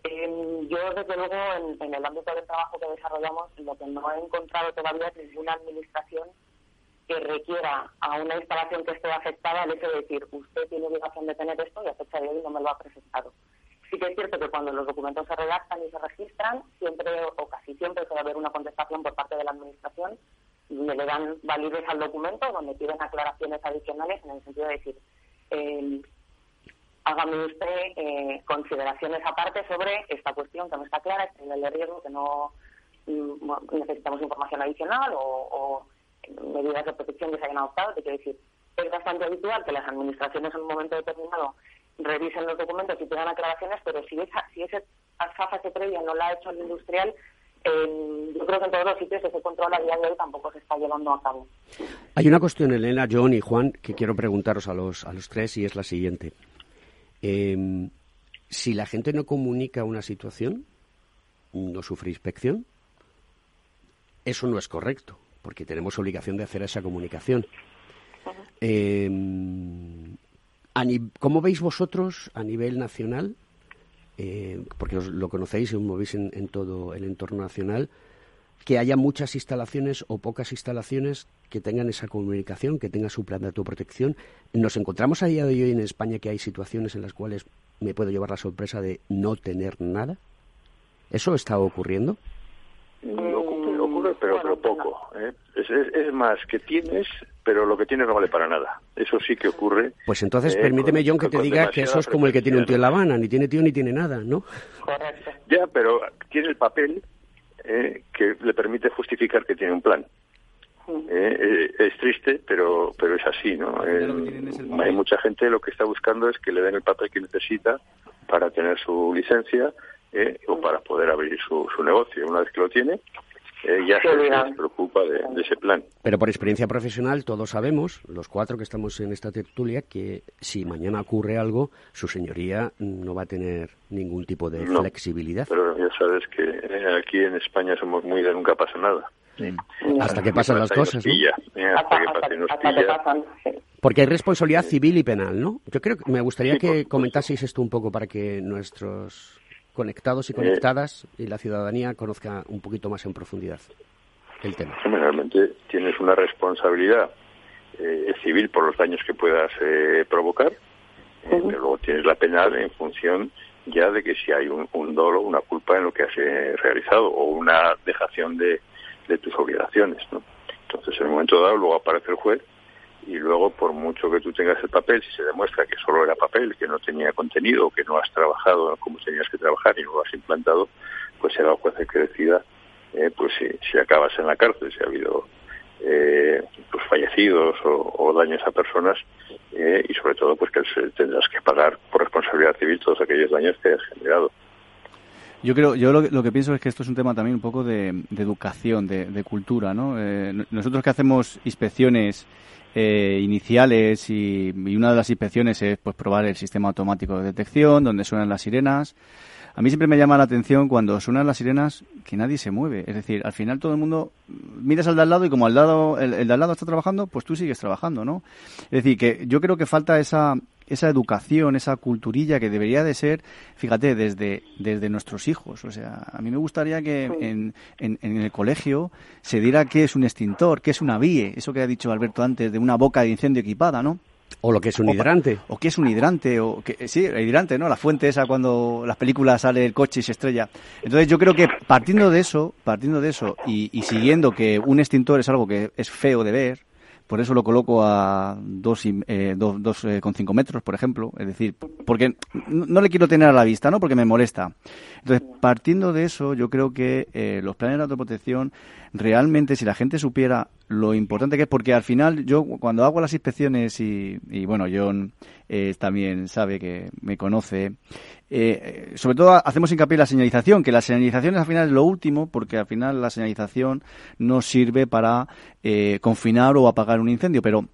Em, yo, desde luego, en, el ámbito del trabajo que desarrollamos, lo que no he encontrado todavía es ninguna administración que requiera a una instalación que esté afectada el hecho de decir, usted tiene obligación de tener esto y a fecha de hoy no me lo ha presentado. Sí que es cierto que cuando los documentos se redactan y se registran, siempre o casi siempre suele haber una contestación por parte de la Administración donde le dan validez al documento, donde piden aclaraciones adicionales en el sentido de decir, eh, hágame usted eh, consideraciones aparte sobre esta cuestión que no está clara, este nivel de riesgo, que no mm, necesitamos información adicional o, medidas de protección que se hayan adoptado. Te quiero decir, es bastante habitual que las administraciones en un momento determinado revisen los documentos y pidan aclaraciones, pero si esa, si esa fase previa no la ha hecho el industrial, eh, yo creo que en todos los sitios ese control a día de hoy tampoco se está llevando a cabo. Hay una cuestión, Elena, John y Juan, que quiero preguntaros a los, a los tres y es la siguiente. Em, si la gente no comunica una situación, no sufre inspección, eso no es correcto, porque tenemos obligación de hacer esa comunicación. ¿Cómo veis vosotros a nivel nacional eh, porque lo conocéis y os movéis en, todo el entorno nacional, que haya muchas instalaciones o pocas instalaciones que tengan esa comunicación, que tengan su plan de autoprotección. Nos encontramos a día de hoy en España que hay situaciones en las cuales me puedo llevar la sorpresa de no tener nada. ¿Eso está ocurriendo? ocurre, pero, pero poco. ¿eh? Es, más, que tienes, pero lo que tienes no vale para nada. Eso sí que ocurre. Pues entonces, ¿eh? permíteme, John, que te diga que eso es como el que tiene un tío en La Habana, ni tiene tío ni tiene nada, ¿no? Ya, pero tiene el papel ¿eh? que le permite justificar que tiene un plan. es triste, pero pero es así, ¿no? hay mucha gente lo que está buscando es que le den el papel que necesita para tener su licencia ¿eh? o para poder abrir su, su negocio. Una vez que lo tiene, eh, ya se, preocupa de, ese plan. Pero por experiencia profesional, todos sabemos, los cuatro que estamos en esta tertulia, que si mañana ocurre algo, su señoría no va a tener ningún tipo de flexibilidad. Pero ya sabes que eh, aquí en España somos muy de nunca pasa nada. Hasta que pasan las cosas. Porque hay responsabilidad civil y penal, ¿no? Yo creo que me gustaría que comentaseis esto un poco para que nuestros conectados y eh, conectadas y la ciudadanía conozca un poquito más en profundidad el tema. Realmente tienes una responsabilidad eh, civil por los daños que puedas eh, provocar, pero luego tienes la penal en función ya de que si hay un, dolo, una culpa en lo que has realizado o una dejación de, de tus obligaciones. ¿no? Entonces, en el momento dado, luego aparece el juez y luego por mucho que tú tengas el papel, si se demuestra que solo era papel, que no tenía contenido, que no has trabajado como tenías que trabajar y no lo has implantado, pues será el juez el que decida eh, pues si, si, acabas en la cárcel, si ha habido eh, pues fallecidos o, daños a personas eh, y sobre todo pues que tendrás que pagar por responsabilidad civil todos aquellos daños que hayas generado. Yo creo, yo lo, que pienso es que esto es un tema también un poco de, educación, de, de cultura, ¿no? nosotros que hacemos inspecciones eh, iniciales y, una de las inspecciones es pues probar el sistema automático de detección, donde suenan las sirenas. A mí siempre me llama la atención cuando suenan las sirenas que nadie se mueve. Es decir, al final todo el mundo miras al de al lado y como al lado, el, el de al lado está trabajando, pues tú sigues trabajando, ¿no? Es decir, que yo creo que falta esa, esa educación, esa culturilla que debería de ser, fíjate, desde, desde nuestros hijos. O sea, a mí me gustaría que en, en, el colegio se diera qué es un extintor, qué es una VIE, eso que ha dicho Alberto antes, de una boca de incendio equipada, ¿no? O lo que es un hidrante. O qué es un hidrante, o que, sí, el hidrante, ¿no? La fuente esa cuando las películas sale el coche y se estrella. Entonces yo creo que partiendo de eso, partiendo de eso y, y siguiendo que un extintor es algo que es feo de ver, por eso lo coloco a 2,5 eh, dos, eh, con cinco metros, por ejemplo, es decir, porque no, le quiero tener a la vista, ¿no? Porque me molesta. Entonces, partiendo de eso, yo creo que eh, los planes de autoprotección, realmente, si la gente supiera lo importante que es, porque al final yo cuando hago las inspecciones y, y bueno, John eh, también sabe que me conoce, eh, sobre todo hacemos hincapié en la señalización, que la señalización al final es lo último, porque al final la señalización no sirve para eh, confinar o apagar un incendio, pero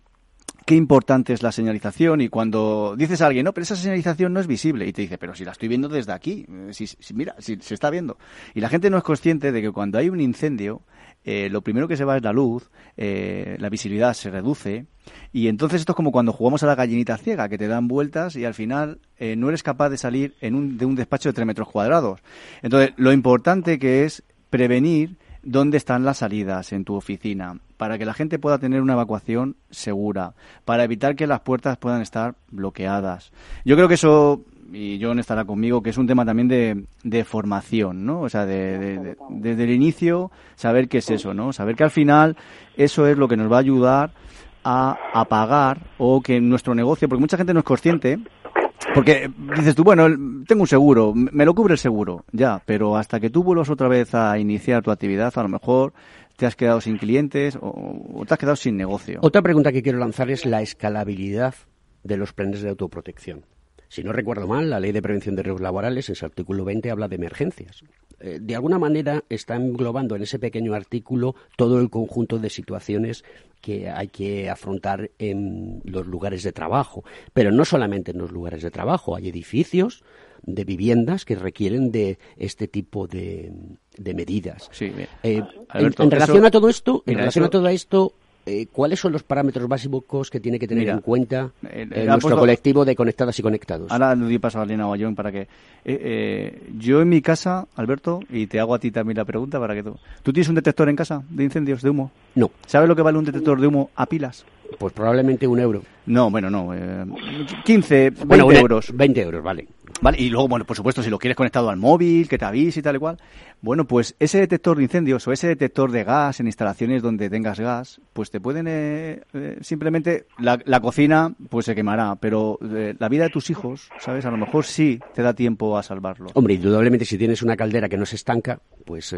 qué importante es la señalización y cuando dices a alguien, no, pero esa señalización no es visible y te dice, pero si la estoy viendo desde aquí, si, mira, si se está viendo. Y la gente no es consciente de que cuando hay un incendio, eh, lo primero que se va es la luz, eh, la visibilidad se reduce y entonces esto es como cuando jugamos a la gallinita ciega, que te dan vueltas y al final eh, no eres capaz de salir en un, de un despacho de 3 metros cuadrados. Entonces, lo importante que es prevenir dónde están las salidas en tu oficina, para que la gente pueda tener una evacuación segura, para evitar que las puertas puedan estar bloqueadas. Yo creo que eso y John estará conmigo, que es un tema también de, de formación, ¿no? O sea, de, desde el inicio saber qué es eso, ¿no? Saber que al final eso es lo que nos va a ayudar a apagar o que nuestro negocio, porque mucha gente no es consciente, porque dices tú, bueno, tengo un seguro, me lo cubre el seguro, ya, pero hasta que tú vuelvas otra vez a iniciar tu actividad, a lo mejor te has quedado sin clientes o te has quedado sin negocio. Otra pregunta que quiero lanzar es la escalabilidad de los planes de autoprotección. Si no recuerdo mal, la Ley de Prevención de Riesgos Laborales, en su artículo 20, habla de emergencias. Eh, de alguna manera está englobando en ese pequeño artículo todo el conjunto de situaciones que hay que afrontar en los lugares de trabajo. Pero no solamente en los lugares de trabajo, hay edificios de viviendas que requieren de este tipo de, medidas. Sí, eh, en, relación a todo esto, en relación a todo esto, eh, ¿cuáles son los parámetros básicos que tiene que tener en cuenta nuestro colectivo de conectadas y conectados? Ahora le doy paso a Lina Bayón para que... yo en mi casa, Alberto, y te hago a ti también la pregunta para que tú... ¿Tú tienes un detector en casa de incendios de humo? No. ¿Sabes lo que vale un detector de humo a pilas? Pues probablemente un euro. No, bueno, no. 15, 20 euros. 20 euros, vale. Vale, y luego, bueno, por supuesto, si lo quieres conectado al móvil, que te avise y tal y cual. Bueno, pues ese detector de incendios o ese detector de gas en instalaciones donde tengas gas, pues te pueden eh, eh, simplemente la, cocina pues se quemará, pero eh, la vida de tus hijos, ¿sabes? A lo mejor sí te da tiempo a salvarlo. Hombre, indudablemente si tienes una caldera que no se estanca, pues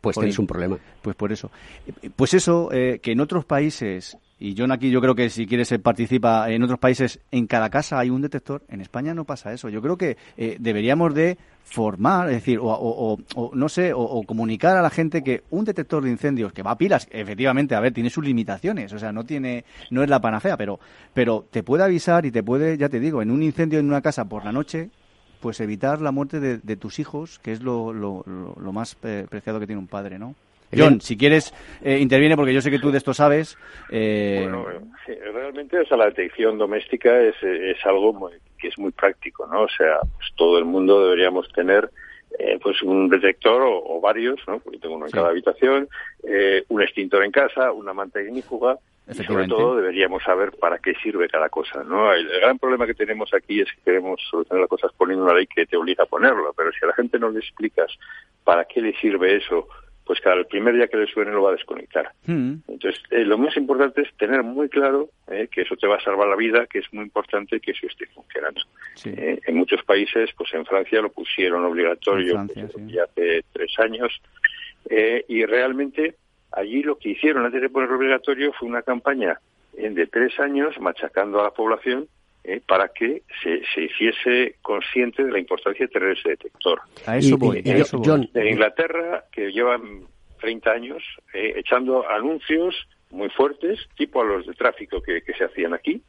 pues tienes un problema. Pues por eso. Pues eso, que en otros países y John aquí yo creo que si quieres participa en otros países, en cada casa hay un detector. En España no pasa eso. Yo creo que eh, deberíamos de formar, es decir, o, no sé, o, comunicar a la gente que un detector de incendios que va a pilas, efectivamente, a ver, tiene sus limitaciones, o sea, no tiene, no es la panacea, pero, pero te puede avisar y te puede, ya te digo, en un incendio en una casa por la noche, pues evitar la muerte de, tus hijos, que es lo, lo, lo más eh, preciado que tiene un padre, ¿no? John, si quieres, eh, interviene porque yo sé que tú de esto sabes. Eh... Bueno, sí, realmente o la detección doméstica es, es algo que es muy práctico, ¿no? O sea, pues todo el mundo deberíamos tener eh, pues un detector o, varios, ¿no? Porque tengo uno en cada habitación, eh, un extintor en casa, una manta ignífuga, y sobre todo deberíamos saber para qué sirve cada cosa, ¿no? El, el, gran problema que tenemos aquí es que queremos solucionar las cosas poniendo una ley que te obliga a ponerlo, pero si a la gente no le explicas para qué le sirve eso pues cada el primer día que le suene lo va a desconectar. Hmm. Entonces, eh, lo más importante es tener muy claro eh, que eso te va a salvar la vida, que es muy importante que eso esté funcionando. Eh, en muchos países, pues en Francia lo pusieron obligatorio ya hace tres años, y realmente allí lo que hicieron antes de ponerlo obligatorio fue una campaña de tres años machacando a la población eh, para que se, se, hiciese consciente de la importancia de tener ese detector. A eso voy. En Inglaterra, que llevan 30 años eh, echando anuncios muy fuertes, tipo a los de tráfico que, que se hacían aquí,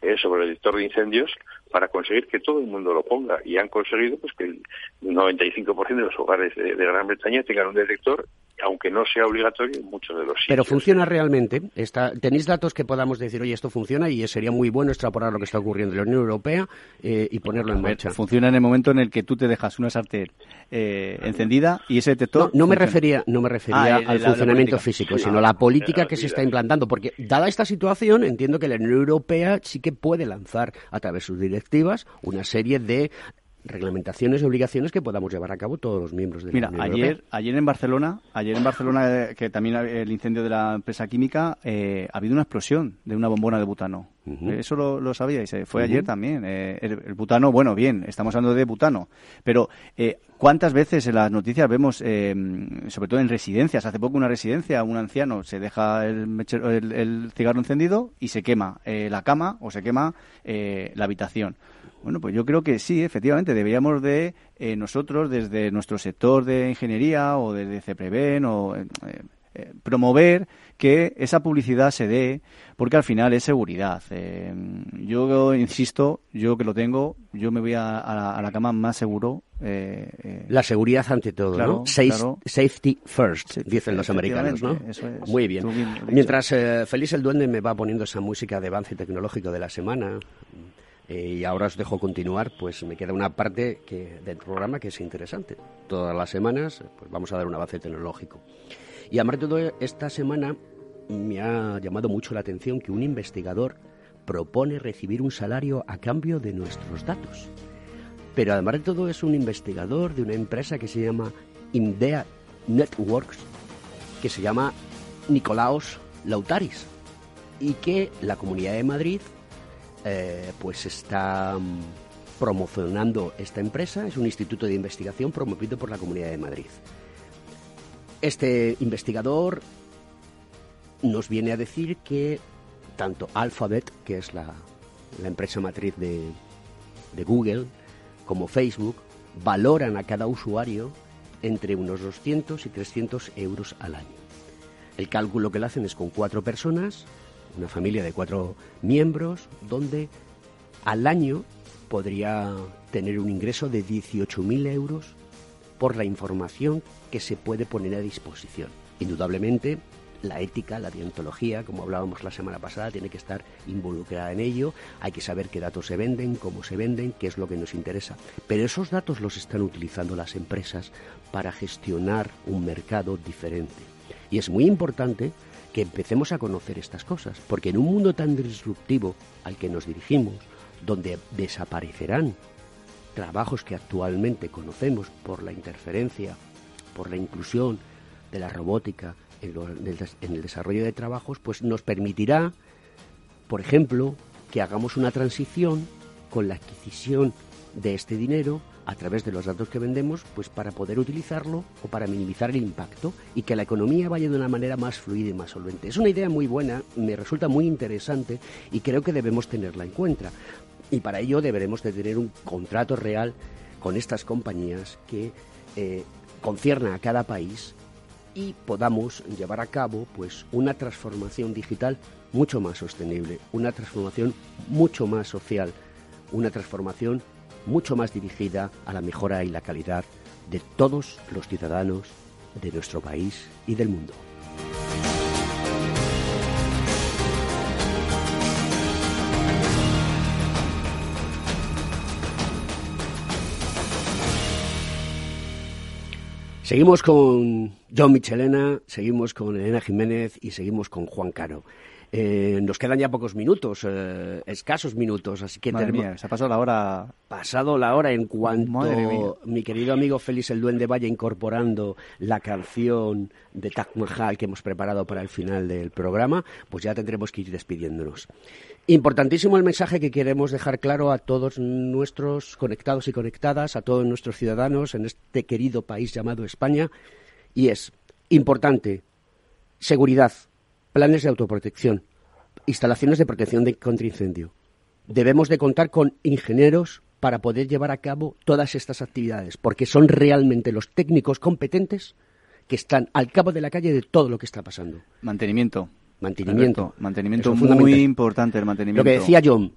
eh, sobre el detector de incendios, para conseguir que todo el mundo lo ponga. Y han conseguido pues que el 95% de los hogares de, de Gran Bretaña tengan un detector aunque no sea obligatorio en muchos de los sitios. Pero funciona realmente. Está, ¿Tenéis datos que podamos decir, oye, esto funciona y sería muy bueno extrapolar lo que está ocurriendo en la Unión Europea eh, y ponerlo en marcha? Funciona en el momento en el que tú te dejas una sartén eh, encendida y ese detector... No, me refería, no me refería ah, al funcionamiento físico, sino la política que se está implantando. Porque, dada esta situación, entiendo que la Unión Europea sí que puede lanzar a través de sus directivas una serie de reglamentaciones y obligaciones que podamos llevar a cabo todos los miembros de la Unión ayer, Europea. ayer en Barcelona, ayer en Barcelona, eh, que también el incendio de la empresa química, eh, ha habido una explosión de una bombona de butano. Eh, eso lo, lo sabíais, fue ayer también. el, butano, bueno, bien, estamos hablando de butano, pero ¿cuántas veces en las noticias vemos, sobre todo en residencias, hace poco una residencia, un anciano se deja el, el cigarro encendido y se quema la cama o se quema la habitación? Bueno, pues yo creo que sí, efectivamente, deberíamos de eh, nosotros, desde nuestro sector de ingeniería o desde CEPREVEN, o eh, eh, promover que esa publicidad se dé, porque al final es seguridad. yo insisto, yo que lo tengo, yo me voy a, la, cama más seguro. la seguridad ante todo, ¿no? Safety first, dicen los americanos, ¿no? Muy bien. Mientras Feliz el Duende me va poniendo esa música de avance tecnológico de la semana, eh, y ahora os dejo continuar, pues me queda una parte que, del programa que es interesante. Todas las semanas pues vamos a dar un avance tecnológico. Y además de todo, esta semana me ha llamado mucho la atención que un investigador propone recibir un salario a cambio de nuestros datos. Pero además de todo es un investigador de una empresa que se llama Indea Networks, que se llama Nicolaos Lautaris, y que la Comunidad de Madrid eh, pues está mm, promocionando esta empresa. Es un instituto de investigación promovido por la Comunidad de Madrid. Este investigador nos viene a decir que tanto Alphabet, que es la, empresa matriz de, de Google, como Facebook, valoran a cada usuario entre unos 200 y 300 euros al año. El cálculo que le hacen es con cuatro personas, una familia de cuatro miembros, donde al año podría tener un ingreso de 18.000 euros por la información que se puede poner a disposición. Indudablemente, la ética, la deontología, como hablábamos la semana pasada, tiene que estar involucrada en ello. Hay que saber qué datos se venden, cómo se venden, qué es lo que nos interesa. Pero esos datos los están utilizando las empresas para gestionar un mercado diferente. Y es muy importante que empecemos a conocer estas cosas, porque en un mundo tan disruptivo al que nos dirigimos, donde desaparecerán trabajos que actualmente conocemos por la interferencia, por la inclusión de la robótica en, el desarrollo de trabajos, pues nos permitirá, por ejemplo, que hagamos una transición con la adquisición de este dinero a través de los datos que vendemos, pues para poder utilizarlo o para minimizar el impacto y que la economía vaya de una manera más fluida y más solvente. Es una idea muy buena, me resulta muy interesante y creo que debemos tenerla en cuenta. Y para ello deberemos de tener un contrato real con estas compañías que eh, a cada país y podamos llevar a cabo pues una transformación digital mucho más sostenible, una transformación mucho más social, una transformación mucho más dirigida a la mejora y la calidad de todos los ciudadanos de nuestro país y del mundo. Seguimos con John Michelena, seguimos con Elena Jiménez y seguimos con Juan Caro. Eh, nos quedan ya pocos minutos, eh, escasos minutos, así que Madre mía, se ha pasado la hora. Pasado la hora en cuanto mi querido amigo Félix el Duende vaya incorporando la canción de Taj Mahal que hemos preparado para el final del programa, pues ya tendremos que ir despidiéndonos. Importantísimo el mensaje que queremos dejar claro a todos nuestros conectados y conectadas, a todos nuestros ciudadanos en este querido país llamado España, y es importante seguridad, planes de autoprotección, instalaciones de protección de contra incendio. Debemos de contar con ingenieros para poder llevar a cabo todas estas actividades, porque son realmente los técnicos competentes que están al cabo de la calle de todo lo que está pasando. Mantenimiento. Mantenimiento. mantenimiento muy importante el mantenimiento. Lo que decía John,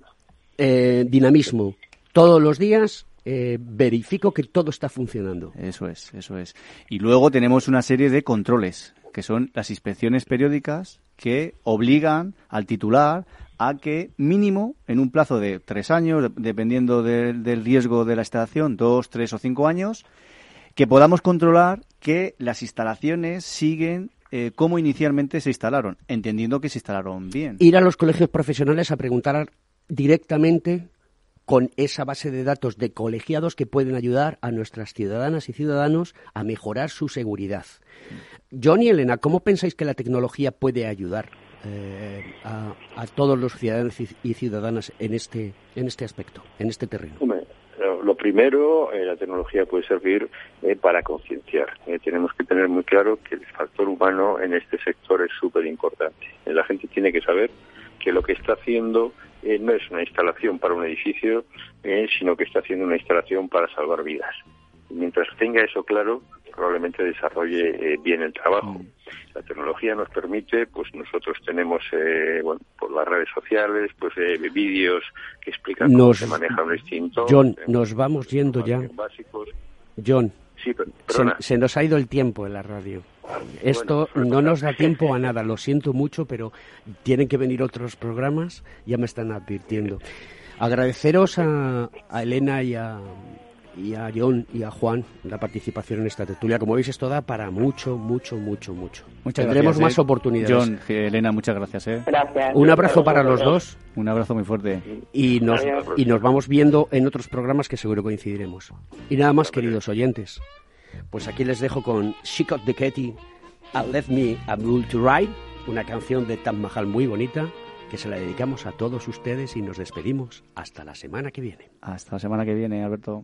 eh, dinamismo. Todos los días eh, verifico que todo está funcionando. Eso es, eso es. Y luego tenemos una serie de controles, que son las inspecciones periódicas que obligan al titular a que mínimo en un plazo de tres años, dependiendo del riesgo de la instalación, dos, tres o cinco años, que podamos controlar que las instalaciones siguen eh, cómo inicialmente se instalaron, entendiendo que se instalaron bien. Ir a los colegios profesionales a preguntar directamente con esa base de datos de colegiados que pueden ayudar a nuestras ciudadanas y ciudadanos a mejorar su seguridad. John y Elena, ¿cómo pensáis que la tecnología puede ayudar eh, a, todos los ciudadanos y ciudadanas en este, en este aspecto, en este terreno? lo primero, eh, la tecnología puede servir eh, para concienciar. Eh, tenemos que tener muy claro que el factor humano en este sector es súper importante. la gente tiene que saber que lo que está haciendo no es una instalación para un edificio, sino que está haciendo una instalación para salvar vidas. mientras tenga eso claro, probablemente desarrolle eh, bien el trabajo. Mm. La tecnología nos permite, pues nosotros tenemos, eh, bueno, por las redes sociales, pues eh, vídeos que explican cómo se maneja un extintor. John, nos vamos yendo ya. John, se, nos ha ido el tiempo en la radio. Esto no nos da tiempo a <laughs> nada, lo siento mucho, pero tienen que venir otros programas, ya me están advirtiendo. <laughs> Agradeceros a Elena y a, y a John y a Juan la participación en esta tertulia. Como veis, esto da para mucho, mucho, mucho, mucho. Muchas Tendremos más eh. oportunidades. John, Elena, muchas gracias. Eh. Gracias. Un abrazo para los dos. Un abrazo muy fuerte. Y nos, y nos vamos viendo en otros programas que seguro coincidiremos. Y nada más, queridos oyentes. Pues aquí les dejo con She Got the Ketty, I Left Me a Bull to Ride, una canción de Tam Mahal muy bonita que se la dedicamos a todos ustedes y nos despedimos hasta la semana que viene. Hasta la semana que viene, Alberto.